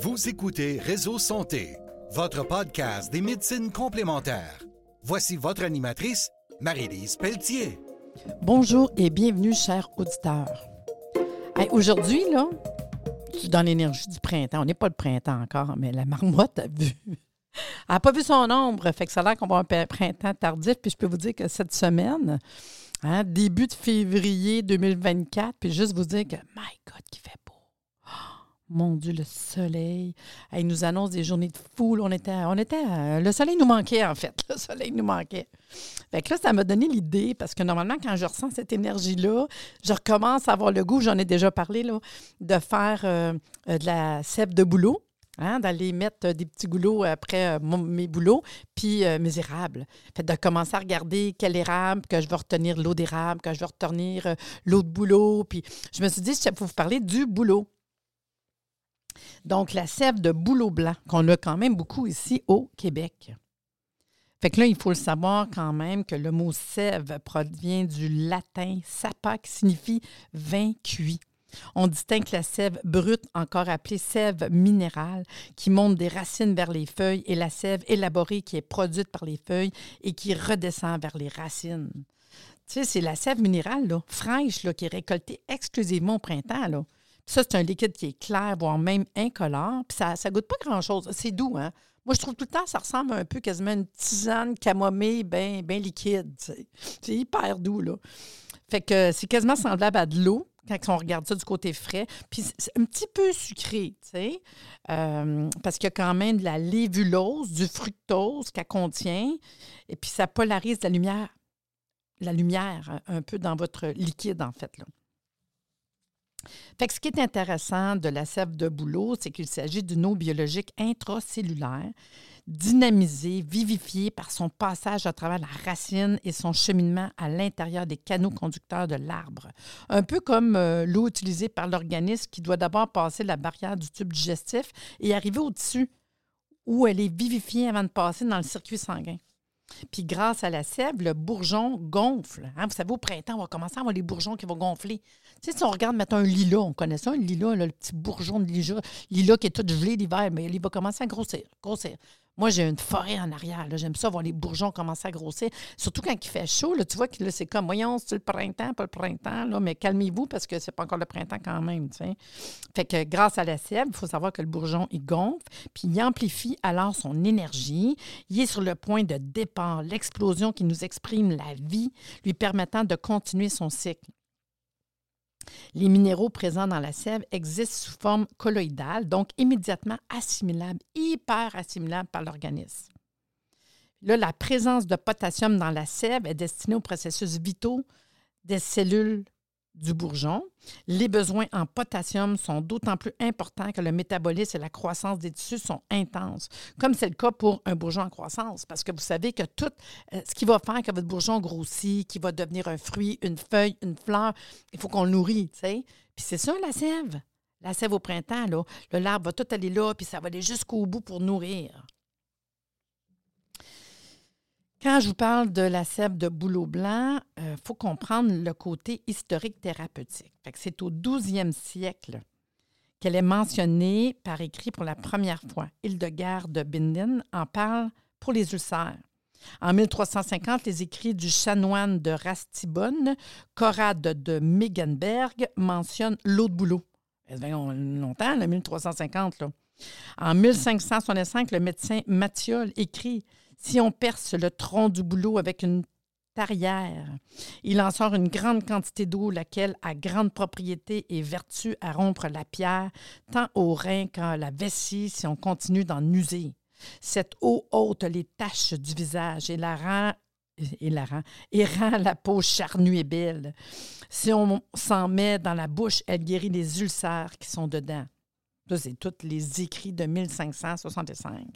Vous écoutez Réseau Santé, votre podcast des médecines complémentaires. Voici votre animatrice, Marie-Lise Pelletier. Bonjour et bienvenue, chers auditeurs. Hey, Aujourd'hui, là, dans l'énergie du printemps. On n'est pas le printemps encore, mais la marmotte a vu. Elle n'a pas vu son ombre, fait que ça a l'air qu'on va un printemps tardif. Puis je peux vous dire que cette semaine, hein, début de février 2024, puis juste vous dire que, my God, qui fait mon Dieu, le soleil. Elle nous annonce des journées de foule. On était, on était, le soleil nous manquait, en fait. Le soleil nous manquait. Fait que là, ça m'a donné l'idée, parce que normalement, quand je ressens cette énergie-là, je recommence à avoir le goût, j'en ai déjà parlé, de faire euh, de la sève de boulot. Hein, d'aller mettre euh, des petits goulots après euh, mes boulots, puis mes érables. Fait de commencer à regarder quel érable, que je vais retenir l'eau d'érable, que je vais retenir l'eau de boulot. Puis je me suis dit, je vais vous parler du boulot. Donc, la sève de bouleau blanc, qu'on a quand même beaucoup ici au Québec. Fait que là, il faut le savoir quand même que le mot sève provient du latin sapa, qui signifie vin cuit. On distingue la sève brute, encore appelée sève minérale, qui monte des racines vers les feuilles, et la sève élaborée qui est produite par les feuilles et qui redescend vers les racines. Tu sais, c'est la sève minérale, là, fraîche, là, qui est récoltée exclusivement au printemps. Là. Ça, c'est un liquide qui est clair, voire même incolore. Puis ça ne goûte pas grand-chose. C'est doux, hein? Moi, je trouve tout le temps, ça ressemble un peu quasiment à une tisane camomille bien ben liquide. C'est hyper doux, là. Fait que c'est quasiment semblable à de l'eau quand on regarde ça du côté frais. Puis c'est un petit peu sucré, tu euh, parce qu'il y a quand même de la lévulose, du fructose qu'elle contient, et puis ça polarise la lumière, la lumière un peu dans votre liquide, en fait. Là. Ce qui est intéressant de la sève de bouleau, c'est qu'il s'agit d'une eau biologique intracellulaire, dynamisée, vivifiée par son passage à travers la racine et son cheminement à l'intérieur des canaux conducteurs de l'arbre. Un peu comme euh, l'eau utilisée par l'organisme qui doit d'abord passer la barrière du tube digestif et arriver au tissu où elle est vivifiée avant de passer dans le circuit sanguin. Puis grâce à la sève, le bourgeon gonfle. Hein, Vous savez, au printemps, on va commencer à avoir les bourgeons qui vont gonfler. Tu sais, si on regarde, mettons un lilas, on connaît ça, un lilas, le petit bourgeon de lilas, lilas qui est tout gelé l'hiver, mais il va commencer à grossir, grossir. Moi, j'ai une forêt en arrière. J'aime ça voir les bourgeons commencer à grossir. Surtout quand il fait chaud, là, tu vois que c'est comme, voyons, c'est le printemps, pas le printemps, là, mais calmez-vous parce que c'est pas encore le printemps quand même. Fait que grâce à la sève, il faut savoir que le bourgeon, il gonfle, puis il amplifie alors son énergie. Il est sur le point de l'explosion qui nous exprime la vie, lui permettant de continuer son cycle. Les minéraux présents dans la sève existent sous forme colloïdale, donc immédiatement assimilables, hyper assimilables par l'organisme. Là, la présence de potassium dans la sève est destinée aux processus vitaux des cellules du bourgeon. Les besoins en potassium sont d'autant plus importants que le métabolisme et la croissance des tissus sont intenses, comme c'est le cas pour un bourgeon en croissance, parce que vous savez que tout euh, ce qui va faire que votre bourgeon grossit, qui va devenir un fruit, une feuille, une fleur, il faut qu'on le nourrit, tu sais. Puis c'est ça, la sève. La sève au printemps, là, le l'arbre va tout aller là, puis ça va aller jusqu'au bout pour nourrir. Quand je vous parle de la sève de bouleau blanc, il faut comprendre le côté historique thérapeutique. C'est au 12e siècle qu'elle est mentionnée par écrit pour la première fois. Hildegard de Bingen en parle pour les ulcères. En 1350, les écrits du chanoine de Rastibonne, Corrade de Megenberg, mentionnent l'eau de bouleau. Ça fait long- longtemps, le 1350. Là. En 1565, le médecin Mathiol écrit Si on perce le tronc du bouleau avec une tarière, il en sort une grande quantité d'eau, laquelle a grande propriété et vertu à rompre la pierre, tant au rein qu'à la vessie, si on continue d'en user. Cette eau ôte les taches du visage et la rend et la rend, et rend la peau charnue et belle. Si on s'en met dans la bouche, elle guérit les ulcères qui sont dedans. Ça, c'est tous les écrits de 1565.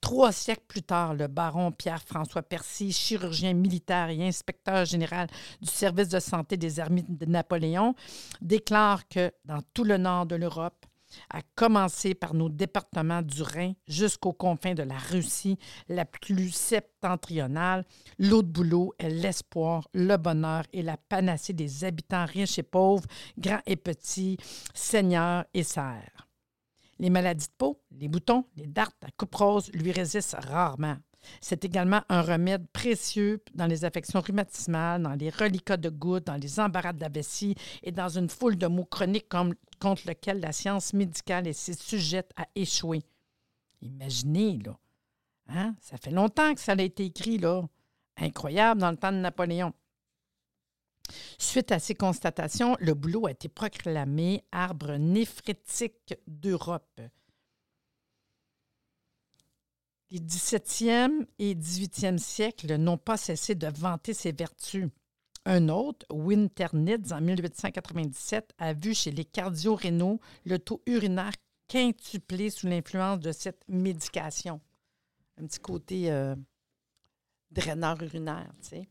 Trois siècles plus tard, le baron Pierre-François Percy, chirurgien militaire et inspecteur général du service de santé des armées de Napoléon, déclare que dans tout le nord de l'Europe, à commencer par nos départements du Rhin jusqu'aux confins de la Russie, la plus septentrionale, l'eau de boulot est l'espoir, le bonheur et la panacée des habitants riches et pauvres, grands et petits, seigneurs et serfs. Les maladies de peau, les boutons, les dartes, la coupe rose lui résistent rarement. C'est également un remède précieux dans les affections rhumatismales, dans les reliquats de gouttes, dans les embarras de la vessie et dans une foule de maux chroniques contre lesquels la science médicale est si sujette à échouer. Imaginez, là. Hein? Ça fait longtemps que ça a été écrit, là. Incroyable dans le temps de Napoléon. Suite à ces constatations, le bouleau a été proclamé arbre néphrétique d'Europe. Les 17e et 18e siècles n'ont pas cessé de vanter ses vertus. Un autre, Winternitz, en 1897, a vu chez les cardio-rénaux le taux urinaire quintuplé sous l'influence de cette médication. Un petit côté euh, urinaire, tu sais.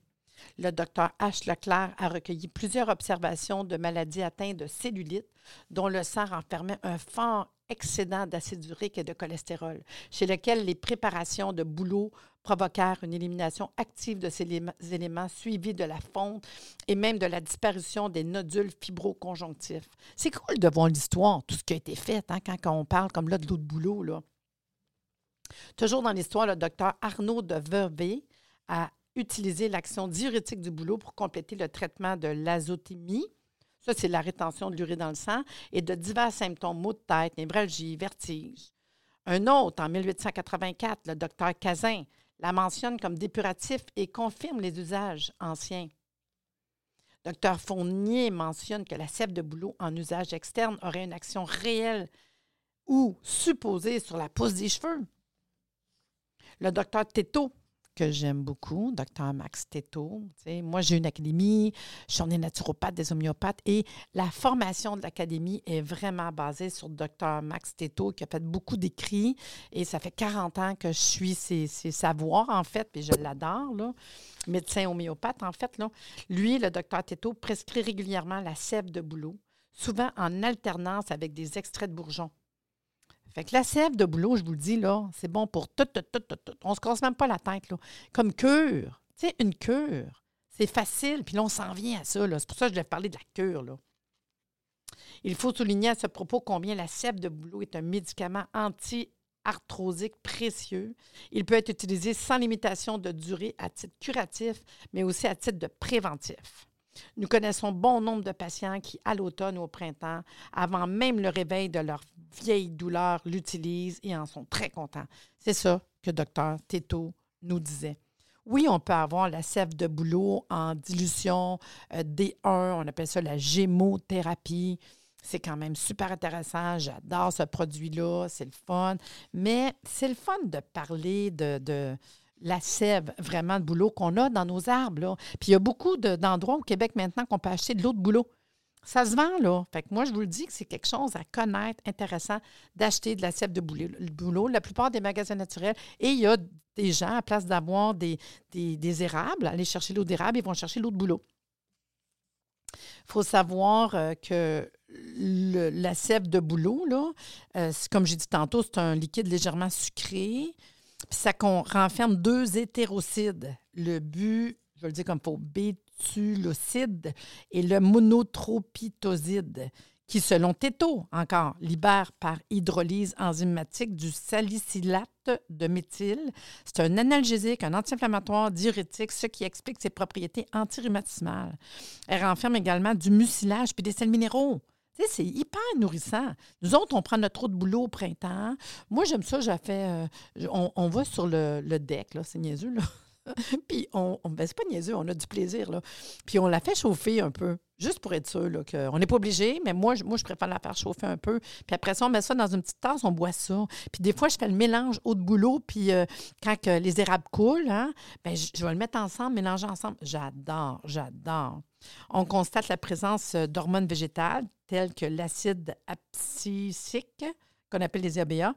Le docteur H. Leclerc a recueilli plusieurs observations de maladies atteintes de cellulite, dont le sang renfermait un fort excédent d'acide urique et de cholestérol, chez lequel les préparations de bouleau provoquèrent une élimination active de ces éléments suivis de la fonte et même de la disparition des nodules fibroconjonctifs. C'est cool de voir l'histoire, tout ce qui a été fait hein, quand, on parle comme là de l'eau de boulot. Là. Toujours dans l'histoire, le docteur Arnaud de Vervé a utilisé l'action diurétique du boulot pour compléter le traitement de l'azotémie, ça, c'est la rétention de l'urée dans le sang et de divers symptômes, maux de tête, névralgie, vertige. Un autre, en 1884, le docteur Cazin, la mentionne comme dépuratif et confirme les usages anciens. Docteur Fournier mentionne que la sève de bouleau en usage externe aurait une action réelle ou supposée sur la pousse des cheveux. Le docteur Teto que j'aime beaucoup, Dr. Max Teto. Moi, j'ai une académie, je suis naturopathe, des homéopathes, et la formation de l'académie est vraiment basée sur Dr. Max Teto, qui a fait beaucoup d'écrits, et ça fait 40 ans que je suis ses, savoirs, en fait, puis je l'adore. Médecin homéopathe, en fait, là. Lui, le Dr. Teto, prescrit régulièrement la sève de bouleau, souvent en alternance avec des extraits de bourgeons. Fait que la sève de boulot, je vous le dis, là, c'est bon pour tout, tout, tout, tout, tout. On se casse même pas la tête, là. Comme cure. Tu sais, une cure. C'est facile, puis là, on s'en vient à ça, là. C'est pour ça que je vais parler de la cure. Il faut souligner à ce propos combien la sève de boulot est un médicament anti-arthrosique précieux. Il peut être utilisé sans limitation de durée à titre curatif, mais aussi à titre de préventif. Nous connaissons bon nombre de patients qui, à l'automne ou au printemps, avant même le réveil de leur vieille douleur, l'utilisent et en sont très contents. C'est ça que docteur Teto nous disait. Oui, on peut avoir la sève de bouleau en dilution euh, D1, on appelle ça la gémothérapie. C'est quand même super intéressant. J'adore ce produit-là, c'est le fun. Mais c'est le fun de parler de, la sève vraiment de boulot qu'on a dans nos arbres. Puis il y a beaucoup d'endroits au Québec maintenant qu'on peut acheter de l'eau de boulot. Ça se vend, là. Fait que moi, je vous le dis que c'est quelque chose à connaître, intéressant, d'acheter de la sève de boulot. La plupart des magasins naturels. Et il y a des gens, à place d'avoir des, des, érables, aller chercher l'eau d'érable, ils vont chercher l'eau de boulot. Il faut savoir euh, que la sève de boulot, là, euh, comme j'ai dit tantôt, c'est un liquide légèrement sucré. Puis ça renferme deux hétérocides. Le but, je vais le dire comme il faut, bétulocide et le monotropitoside, qui, selon Teto, encore, libère par hydrolyse enzymatique du salicylate de méthyle. C'est un analgésique, un anti-inflammatoire, diurétique, ce qui explique ses propriétés antirhumatismales. Elle renferme également du mucilage puis des sels minéraux c'est hyper nourrissant. Nous autres, on prend notre de boulot au printemps. Moi, j'aime ça, j'ai. Euh, on, va sur le, deck, là, c'est niaiseux, là. puis on, on ben, c'est pas niaiseux, on a du plaisir. Puis on la fait chauffer un peu, juste pour être sûr, qu'on n'est pas obligé, mais moi je, préfère la faire chauffer un peu. Puis après ça, on met ça dans une petite tasse, on boit ça. Puis des fois, je fais le mélange eau de boulot, puis euh, quand les érables coulent, hein, ben, je, je vais le mettre ensemble, mélanger ensemble. J'adore, j'adore. On constate la présence euh, d'hormones végétales telles que l'acide abscisique, qu'on appelle les EBA,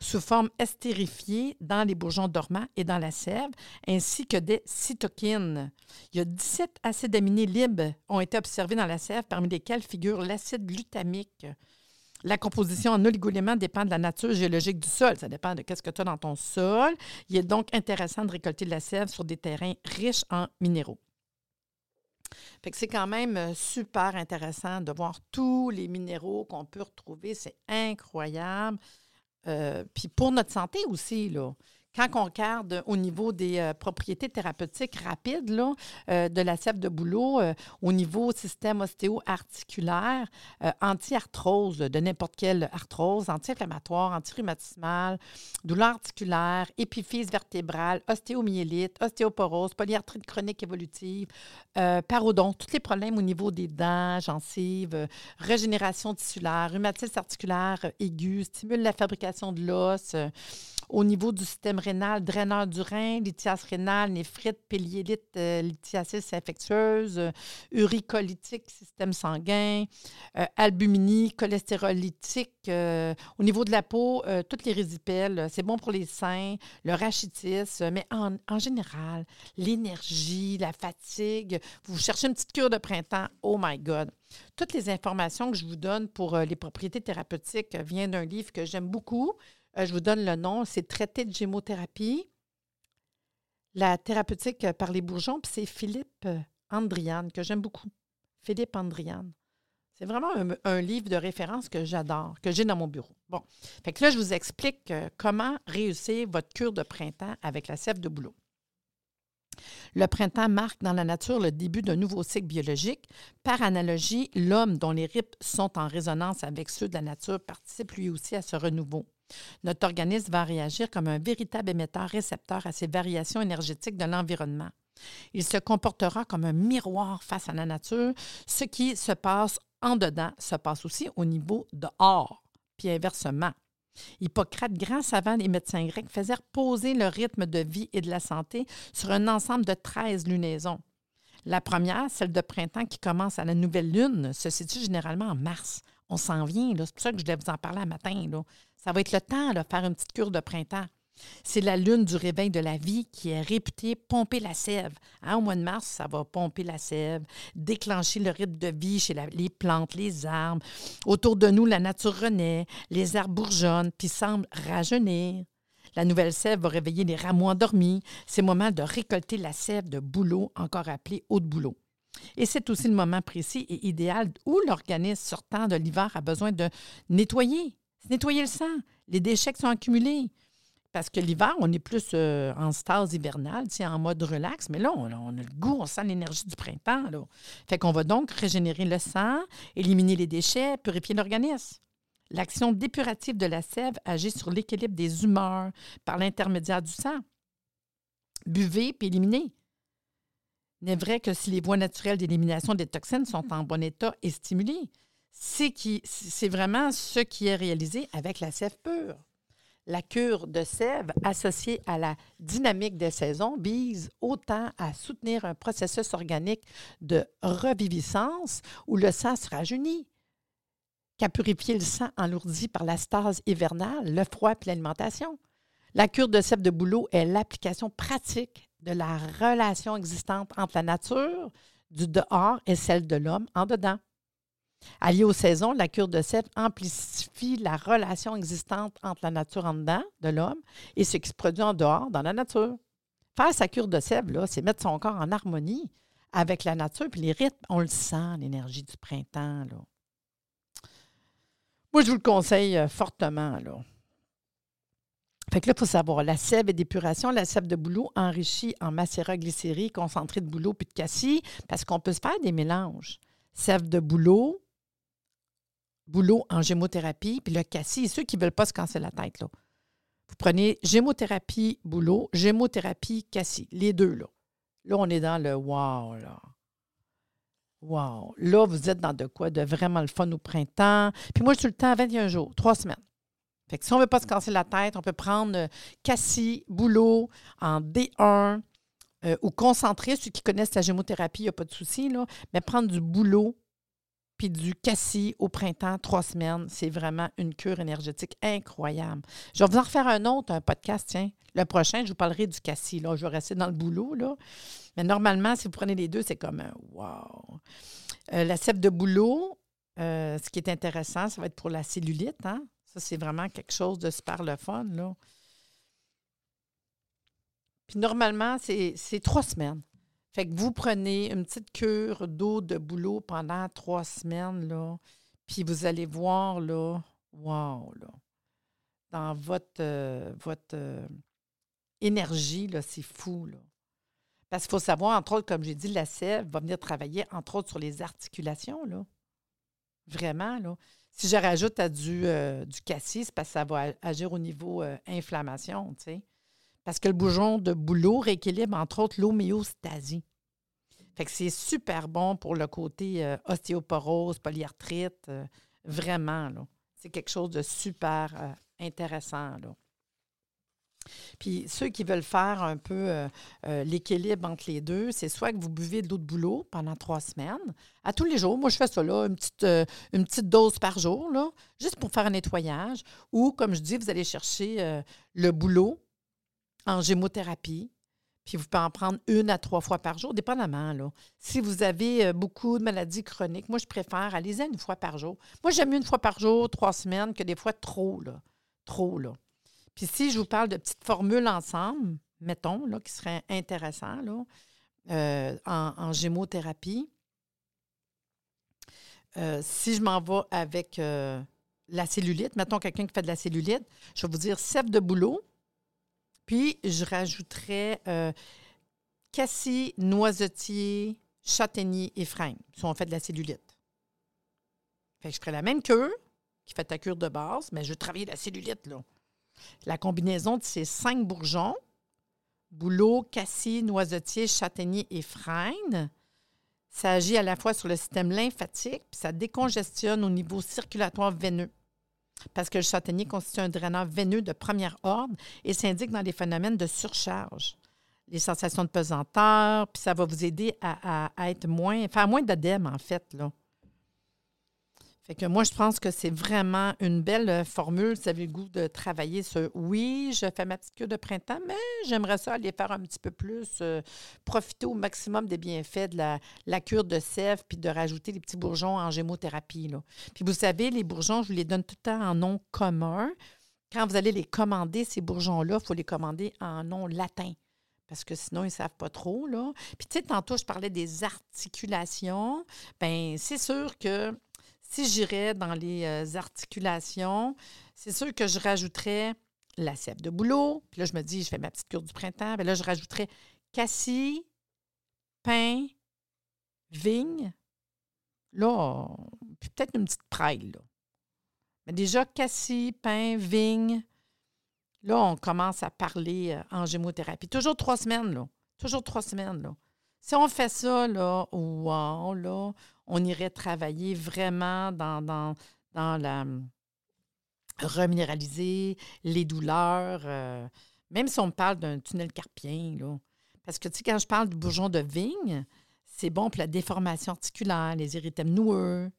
sous forme estérifiée dans les bourgeons dormants et dans la sève, ainsi que des cytokines. Il y a 17 acides aminés libres ont été observés dans la sève, parmi lesquels figure l'acide glutamique. La composition en oligoéléments dépend de la nature géologique du sol. Ça dépend de ce que tu as dans ton sol. Il est donc intéressant de récolter de la sève sur des terrains riches en minéraux. Fait c'est quand même euh, super intéressant de voir tous les minéraux qu'on peut retrouver. C'est incroyable. Euh, puis pour notre santé aussi, quand on regarde au niveau des euh, propriétés thérapeutiques rapides là, euh, de la sève de bouleau, euh, au niveau système ostéo-articulaire, anti-arthrose de n'importe quelle arthrose, anti-inflammatoire, anti-rhumatismale, douleur articulaire, épiphyse vertébrale, ostéomyélite, ostéoporose, polyarthrite chronique évolutive, parodonte, tous les problèmes au niveau des dents, gencives, régénération tissulaire, rhumatisme articulaire aigu, stimule la fabrication de l'os au niveau du système rénal, draineur du rein, lithiase rénale, néphrite, péliélite, euh, lithiasis infectieuse, euh, uricolytique, système sanguin, euh, albuminie, cholestérolytique. au niveau de la peau, toutes les résipelles, c'est bon pour les seins, le rachitisme, mais en, en général, l'énergie, la fatigue. Vous cherchez une petite cure de printemps, oh my God. Toutes les informations que je vous donne pour les propriétés thérapeutiques viennent d'un livre que j'aime beaucoup. Euh, je vous donne le nom, c'est Traité de gémothérapie, la thérapeutique par les bourgeons, puis c'est Philippe Andriane, que j'aime beaucoup. Philippe Andriane. C'est vraiment un, livre de référence que j'adore, que j'ai dans mon bureau. Bon, fait que là, je vous explique euh, comment réussir votre cure de printemps avec la sève de bouleau. Le printemps marque dans la nature le début d'un nouveau cycle biologique. Par analogie, l'homme, dont les rythmes sont en résonance avec ceux de la nature, participe lui aussi à ce renouveau. Notre organisme va réagir comme un véritable émetteur-récepteur à ces variations énergétiques de l'environnement. Il se comportera comme un miroir face à la nature. Ce qui se passe en dedans se passe aussi au niveau dehors, puis inversement. Hippocrate, grand savant des médecins grecs, faisait reposer le rythme de vie et de la santé sur un ensemble de 13 lunaisons. La première, celle de printemps qui commence à la nouvelle lune, se situe généralement en mars. On s'en vient, c'est pour ça que je voulais vous en parler un matin. Ça va être le temps de faire une petite cure de printemps. C'est la lune du réveil de la vie qui est réputée pomper la sève. Hein, au mois de mars, ça va pomper la sève, déclencher le rythme de vie chez les plantes, les arbres. Autour de nous, la nature renaît, les arbres bourgeonnent puis semblent rajeunir. La nouvelle sève va réveiller les rameaux endormis. C'est le moment de récolter la sève de bouleau, encore appelée eau de bouleau. Et c'est aussi le moment précis et idéal où l'organisme sortant de l'hiver a besoin de nettoyer, nettoyer le sang. Les déchets qui sont accumulés. Parce que l'hiver, on est plus euh, en stase hivernale, en mode relax, mais là, on, a le goût, on sent l'énergie du printemps. Fait qu'on va donc régénérer le sang, éliminer les déchets, purifier l'organisme. L'action dépurative de la sève agit sur l'équilibre des humeurs par l'intermédiaire du sang. Buvez puis éliminez. N'est vrai que si les voies naturelles d'élimination des toxines sont en bon état et stimulées, c'est vraiment ce qui est réalisé avec la sève pure. La cure de sève associée à la dynamique des saisons vise autant à soutenir un processus organique de reviviscence où le sang se rajeunit qu'à purifier le sang enlourdi par la stase hivernale, le froid et l'alimentation. La cure de sève de bouleau est l'application pratique de la relation existante entre la nature du dehors et celle de l'homme en dedans. Alliée aux saisons, la cure de sève amplifie la relation existante entre la nature en dedans de l'homme et ce qui se produit en dehors dans la nature. Faire sa cure de sève, c'est mettre son corps en harmonie avec la nature puis les rythmes. On le sent, l'énergie du printemps. Là. Moi, je vous le conseille euh, fortement. Là. Fait que là, il faut savoir, la sève et d'épuration, la sève de bouleau enrichie en macérat glycérie, concentré de bouleau puis de cassis, parce qu'on peut se faire des mélanges. Sève de bouleau, boulot en gémothérapie, puis le cassis, ceux qui ne veulent pas se casser la tête. Vous prenez gémothérapie, boulot, gémothérapie, cassis, les deux, là. Là, on est dans le wow, là. Wow. Là, vous êtes dans de quoi? De vraiment le fun au printemps. Puis moi, je suis le temps à 21 jours, trois semaines. Fait si on ne veut pas se casser la tête, on peut prendre euh, cassis, boulot en D1 euh, ou concentré. Ceux qui connaissent la gémothérapie, il n'y a pas de souci, là. Mais prendre du boulot puis du cassis au printemps, trois semaines. C'est vraiment une cure énergétique incroyable. Je vais vous en refaire un autre, un podcast, tiens. Le prochain, je vous parlerai du cassis. Là. Je vais rester dans le boulot. Là. Mais normalement, si vous prenez les deux, c'est comme un wow. Euh, la sève de boulot, euh, ce qui est intéressant, ça va être pour la cellulite. Hein? Ça, c'est vraiment quelque chose de super le fun. Là. Puis normalement, c'est trois semaines. Fait que vous prenez une petite cure d'eau de boulot pendant trois semaines, là, puis vous allez voir, là, wow, là, dans votre, euh, votre euh, énergie, là, c'est fou, là. Parce qu'il faut savoir, entre autres, comme j'ai dit, la sève va venir travailler, entre autres, sur les articulations, là. Vraiment, là. Si je rajoute à du, euh, du cassis, parce que ça va agir au niveau inflammation, tu sais. Parce que le bougeon de boulot rééquilibre, entre autres, l'homéostasie. Fait que c'est super bon pour le côté euh, ostéoporose, polyarthrite. Euh, vraiment, là. C'est quelque chose de super euh, intéressant, là. Puis ceux qui veulent faire un peu l'équilibre entre les deux, c'est soit que vous buvez de l'eau de boulot pendant trois semaines, à tous les jours. Moi, je fais ça une petite, dose par jour, juste pour faire un nettoyage. Ou, comme je dis, vous allez chercher le boulot en gémothérapie. Puis vous pouvez en prendre une à trois fois par jour, dépendamment. Là. Si vous avez euh, beaucoup de maladies chroniques, moi, je préfère aller une fois par jour. Moi, j'aime une fois par jour, trois semaines, que des fois trop, là. Trop, là. Puis si je vous parle de petites formules ensemble, mettons, là, qui seraient intéressants, là, euh, en, gémothérapie, euh, si je m'en vais avec la cellulite, mettons quelqu'un qui fait de la cellulite, je vais vous dire sève de boulot, puis, je rajouterais euh, cassis, noisetier, châtaignier et freine, si on fait de la cellulite. Fait que je ferais la même cure qui fait ta cure de base, mais je vais travailler la cellulite, là. La combinaison de ces cinq bourgeons, bouleau, cassis, noisetier, châtaignier et freine, ça agit à la fois sur le système lymphatique, puis ça décongestionne au niveau circulatoire veineux parce que le châtaignier constitue un draineur veineux de premier ordre et s'indique dans les phénomènes de surcharge. Les sensations de pesanteur, puis ça va vous aider à, être moins, faire moins d'adème, en fait. Fait que moi, je pense que c'est vraiment une belle euh, formule. Vous avez le goût de travailler sur oui, je fais ma petite cure de printemps, mais j'aimerais ça aller faire un petit peu plus, euh, profiter au maximum des bienfaits de la, cure de sève, puis de rajouter les petits bourgeons en gémothérapie. Là. Puis vous savez, les bourgeons, je vous les donne tout le temps en nom commun. Quand vous allez les commander, ces bourgeons-là, il faut les commander en nom latin parce que sinon, ils ne savent pas trop. Là. Puis, tu sais, tantôt, je parlais des articulations. Bien, c'est sûr que si j'irais dans les euh, articulations, c'est sûr que je rajouterais la sève de boulot. Puis là, je me dis, je fais ma petite cure du printemps. Bien là, je rajouterais cassis, pain, vigne. Là, puis peut-être une petite praille, là. Mais déjà, cassis, pain, vigne. Là, on commence à parler euh, en gémothérapie. Toujours trois semaines, là. Toujours trois semaines, là. Si on fait ça, là, wow, là, on irait travailler vraiment dans, dans, la hum, reminéraliser, les douleurs, euh, même si on me parle d'un tunnel carpien, là. Parce que, tu sais, quand je parle du bourgeon de vigne, c'est bon pour la déformation articulaire, les érythèmes noueux.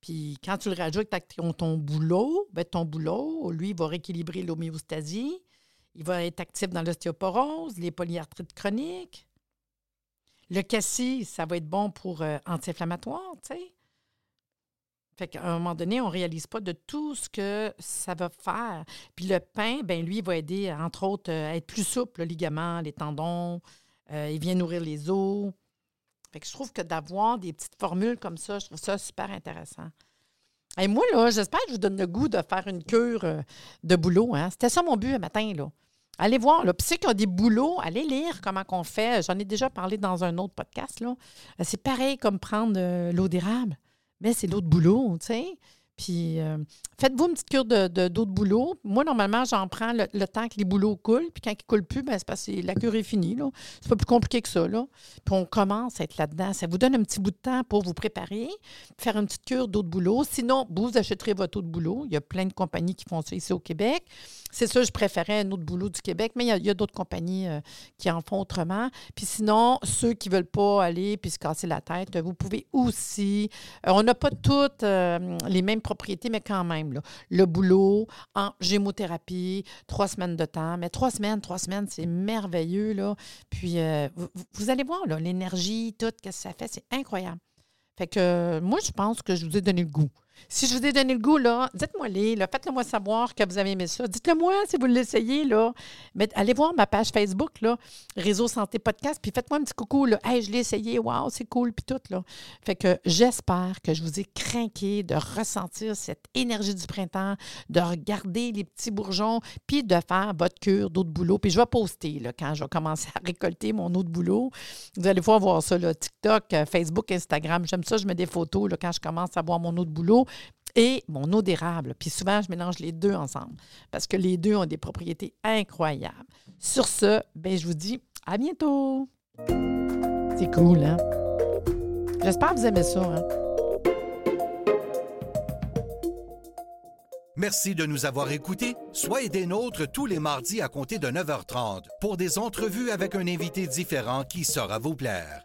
Puis quand tu le rajoutes avec ton, ton boulot, ben ton boulot, lui, va rééquilibrer l'homéostasie. Il va être actif dans l'ostéoporose, les polyarthrites chroniques. Le cassis, ça va être bon pour euh, anti-inflammatoire, tu sais. Fait qu'à un moment donné, on ne réalise pas de tout ce que ça va faire. Puis le pain, ben lui, va aider, entre autres, euh, à être plus souple, le ligament, les tendons. Euh, il vient nourrir les os. Fait que je trouve que d'avoir des petites formules comme ça, je trouve ça super intéressant. Et moi, là, j'espère que je vous donne le goût de faire une cure de boulot. Hein. C'était ça mon but un matin, là. Allez voir. Là. Puis ceux qui ont des boulots, allez lire comment qu'on fait. J'en ai déjà parlé dans un autre podcast. Euh, c'est pareil comme prendre euh, l'eau d'érable, mais c'est l'eau de boulot, tu sais. Puis euh, faites-vous une petite cure de, de, d'eau de boulot. Moi, normalement, j'en prends le, temps que les boulots coulent. Puis quand ils ne coulent plus, ben, c'est la cure est finie. Là. C'est pas plus compliqué que ça. Là. Puis on commence à être là-dedans. Ça vous donne un petit bout de temps pour vous préparer, faire une petite cure d'eau de boulot. Sinon, vous achèterez votre eau de boulot. Il y a plein de compagnies qui font ça ici au Québec. C'est ça, je préférais un autre boulot du Québec, mais il y a, d'autres compagnies euh, qui en font autrement. Puis sinon, ceux qui ne veulent pas aller puis se casser la tête, vous pouvez aussi. Euh, on n'a pas toutes euh, les mêmes propriétés, mais quand même, le boulot en gémothérapie, trois semaines de temps. Mais trois semaines, trois semaines, c'est merveilleux. Là. Puis vous, allez voir l'énergie, tout, ce que ça fait, c'est incroyable. Fait que moi, je pense que je vous ai donné le goût. Si je vous ai donné le goût, là, dites-moi les, là, faites-le moi savoir que vous avez aimé ça. Dites-le moi si vous l'essayez, là. Mais allez voir ma page Facebook, là, Réseau Santé Podcast, puis faites-moi un petit coucou, là. Hey, je l'ai essayé, waouh, c'est cool, puis tout, là. Fait que j'espère que je vous ai craqué de ressentir cette énergie du printemps, de regarder les petits bourgeons, puis de faire votre cure d'eau de boulot. Puis je vais poster, là, quand je vais commencer à récolter mon eau de boulot. Vous allez pouvoir voir ça, là, TikTok, euh, Facebook, Instagram. J'aime ça, je mets des photos, là, quand je commence à boire mon eau de boulot et mon eau d'érable. Puis souvent, je mélange les deux ensemble parce que les deux ont des propriétés incroyables. Sur ce, ben, je vous dis à bientôt. C'est cool, hein? J'espère que vous aimez ça. Hein? Merci de nous avoir écoutés. Soyez des nôtres tous les mardis à compter de 9h30 pour des entrevues avec un invité différent qui saura vous plaire.